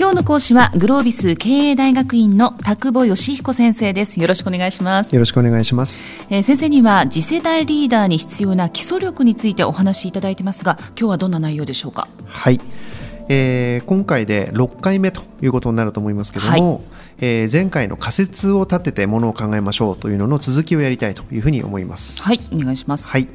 今日の講師はグロービス経営大学院の田久保義彦先生です。よろしくお願いします。よろしくお願いします、えー先生には次世代リーダーに必要な基礎力についてお話しいただいてますが今日はどんな内容でしょうか？はい、えー今回で6回目ということになると思いますけども、えー前回の仮説を立ててものを考えましょうというのの続きをやりたいというふうに思います。はいお願いします。はい、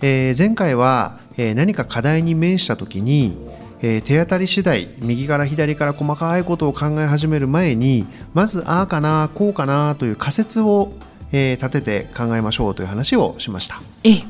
えー前回は、えー何か課題に面したときに、えー手当たり次第右から左から細かいことを考え始める前にまずああかなこうかなという仮説を、えー立てて考えましょうという話をしました。ええ。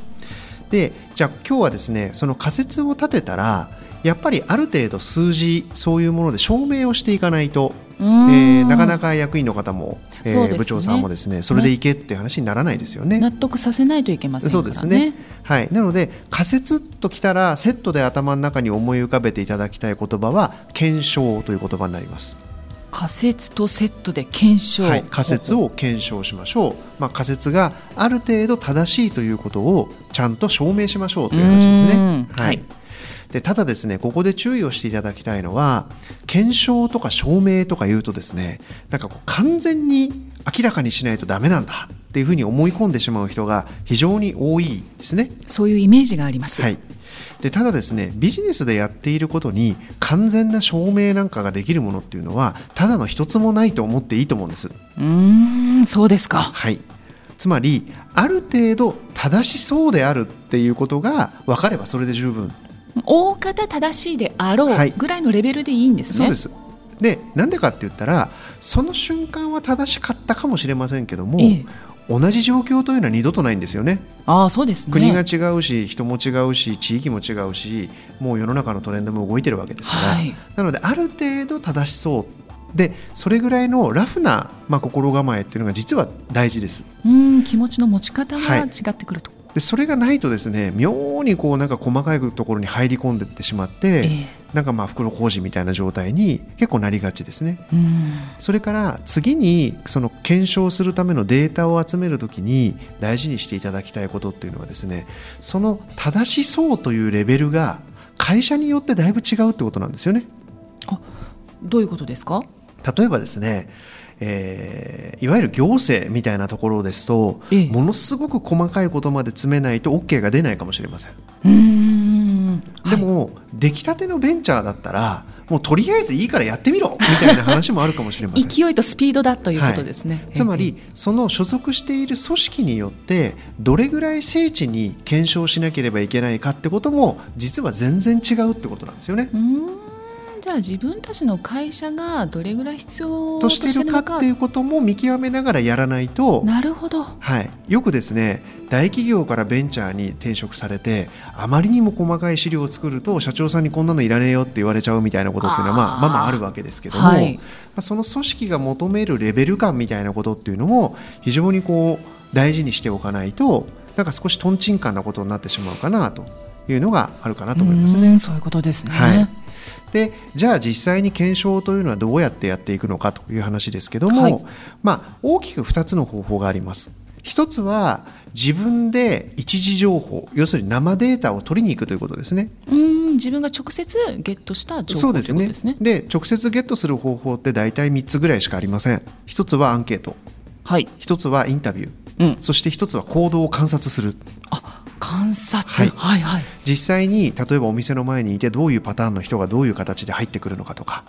でじゃあ今日はですねその仮説を立てたらやっぱりある程度数字そういうもので証明をしていかないと、えーなかなか役員の方も、えーね。部長さんもですねそれでいけって話にならないですよね。納得させないといけませんからね。そうですね、はい、なので仮説ときたらセットで頭の中に思い浮かべていただきたい言葉は検証という言葉になります、仮説とセットで検証、はい、仮説を検証しましょう、まあ、仮説がある程度正しいということをちゃんと証明しましょうという話ですね。ははい。いでただですねここで注意をしていただきたいのは検証とか証明とか言うとですねなんかこう完全に明らかにしないとダメなんだっていうふうに思い込んでしまう人が非常に多いですね。そういうイメージがあります、はい、でただですねビジネスでやっていることに完全な証明なんかができるものっていうのはただの一つもないと思っていいと思うんです。うーんそうですか。はい。つまりある程度正しそうであるっていうことが分かればそれで十分大方正しいであろはい。うぐらいのレベルでいいんですね、そうです。でなんでかって言ったらその瞬間は正しかったかもしれませんけども、ええ。同じ状況というのは二度とないんですよね。ああそうですね。国が違うし人も違うし地域も違うしもう世の中のトレンドも動いてるわけですから、はい。なのである程度正しそう。でそれぐらいのラフな、まあ、心構えっていうのが実は大事です。うん気持ちの持ち方がはい。違ってくると、でそれがないとですね妙にこうなんか細かいところに入り込んでいってしまって、ええ。なんかまあ袋小路みたいな状態に結構なりがちですね。うん。それから次にその検証するためのデータを集めるときに大事にしていただきたいことっていうのはですねその正しそうというレベルが会社によってだいぶ違うってことなんですよね。どういうことですか？例えばですね、えーいわゆる行政みたいなところですと、ええ。ものすごく細かいことまで詰めないと OK が出ないかもしれません。ん。でも、出来たてのベンチャーだったらもうとりあえずいいからやってみろみたいな話もあるかもしれません。勢いとスピードだということですね、つまりその所属している組織によってどれぐらい精緻に検証しなければいけないかってことも実は全然違うってことなんですよね。うーんじゃあ自分たちの会社がどれぐらい必要ととしてるのかっていうことも見極めながらやらないと、なるほど。はい、よくですね大企業からベンチャーに転職されてあまりにも細かい資料を作ると社長さんにこんなのいらねえよって言われちゃうみたいなことっていうのはまあまあまああるわけですけども、はい。まあ、その組織が求めるレベル感みたいなことっていうのも非常にこう大事にしておかないとなんか少しとんちんかんなことになってしまうかなというのがあるかなと思いますね。そういうことですね、はいでじゃあ実際に検証というのはどうやってやっていくのかという話ですけども、はい。まあ、大きく2つの方法があります。一つは自分で一時情報要するに生データを取りに行くということですね。うーん自分が直接ゲットした情報そうですね。ですね。で直接ゲットする方法って大体3つぐらいしかありません。一つはアンケート。はい、一つはインタビュー。うん、そして一つは行動を観察する。あ観察。はい。はいはい。実際に例えばお店の前にいてどういうパターンの人がどういう形で入ってくるのかとか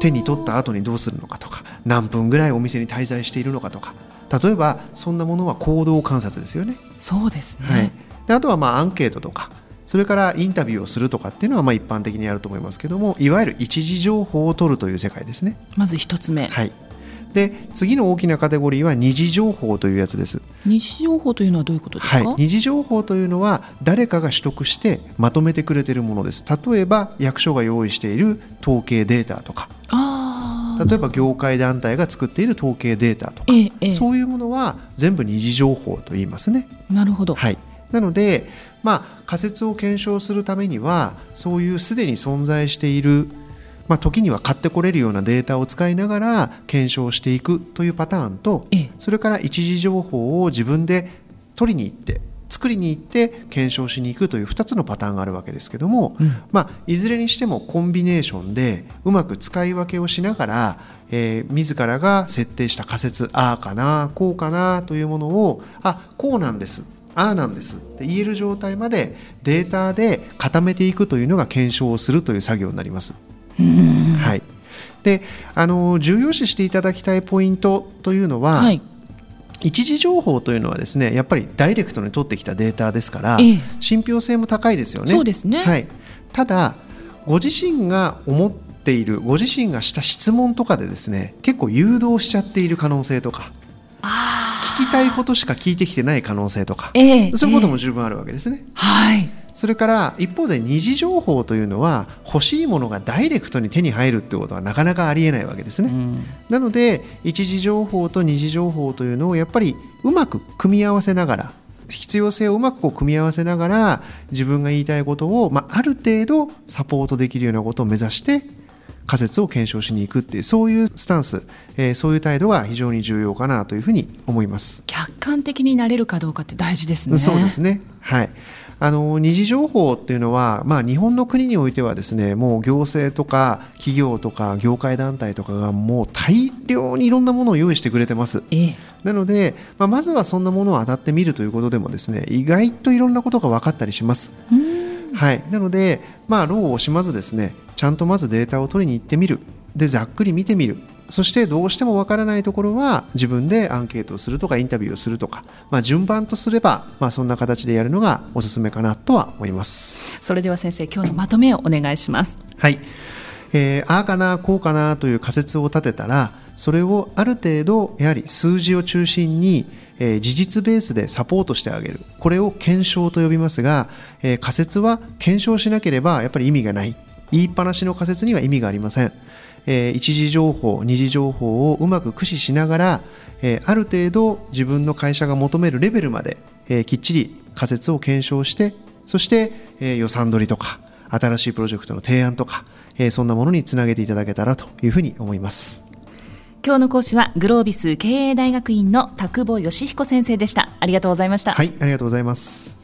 手に取った後にどうするのかとか何分ぐらいお店に滞在しているのかとか。例えばそんなものは行動観察ですよね。そうですね、はい、であとはまあアンケートとかそれからインタビューをするとかっていうのはまあ一般的にあると思いますけどもいわゆる一時情報を取るという世界ですね。まず一つ目、はい、で次の大きなカテゴリーは二次情報というやつです。二次情報というのはどういうことですか、はい、二次情報というのは誰かが取得してまとめてくれているものです。例えば役所が用意している統計データとか。ああ例えば業界団体が作っている統計データとか、ええええ。そういうものは全部二次情報と言いますね。なるほど、はい、なので、まあ、仮説を検証するためにはそういうすでに存在している、まあ、時には買ってこれるようなデータを使いながら検証していくというパターンとええそれから一時情報を自分で取りに行って作りに行って検証しに行くという2つのパターンがあるわけですけども、うんまあ、いずれにしてもコンビネーションでうまく使い分けをしながら、えー自らが設定した仮説ああかなこうかなというものをあこうなんですああなんですって言える状態までデータで固めていくというのが検証をするという作業になります。うん。はい、であの重要視していただきたいポイントというのは、はい。一時情報というのはですねやっぱりダイレクトに取ってきたデータですから、ええ。信憑性も高いですよね。そうですね。はい、ただご自身が思っているご自身がした質問とかでですね結構誘導しちゃっている可能性とかあ聞きたいことしか聞いてきてない可能性とかーええ。そういうことええも十分あるわけですね。はいそれから一方で二次情報というのは欲しいものがダイレクトに手に入るってことはなかなかありえないわけですね。うんなので一次情報と二次情報というのをやっぱりうまく組み合わせながら必要性をうまくこう組み合わせながら自分が言いたいことを、まあ、ある程度サポートできるようなことを目指して仮説を検証しに行くっていうそういうスタンス、えーそういう態度が非常に重要かなというふうに思います。客観的になれるかどうかって大事ですね。そうですね。はい。あの二次情報っていうのは、まあ、日本の国においてはですねもう行政とか企業とか業界団体とかがもう大量にいろんなものを用意してくれてます。ええ。なので、まあ、まずはそんなものを当たってみるということでもですね意外といろんなことが分かったりします。うん。はい、なので、まあ、労を惜しまずですねちゃんとまずデータを取りに行ってみる。でざっくり見てみるそしてどうしてもわからないところは自分でアンケートをするとかインタビューをするとか、まあ、順番とすれば、まあ、そんな形でやるのがおすすめかなとは思います。それでは先生今日のまとめをお願いします。はい、えーああかなこうかなという仮説を立てたらそれをある程度やはり数字を中心に、えー事実ベースでサポートしてあげるこれを検証と呼びますが、えー仮説は検証しなければやっぱり意味がない言いっぱなしの仮説には意味がありません、えー一次情報二次情報をうまく駆使しながら、えーある程度自分の会社が求めるレベルまで、えーきっちり仮説を検証してそして、えー予算取りとか新しいプロジェクトの提案とか、えーそんなものにつなげていただけたらというふうに思います。今日の講師はグロービス経営大学院の田久保義彦先生でした。ありがとうございました。はい、ありがとうございます。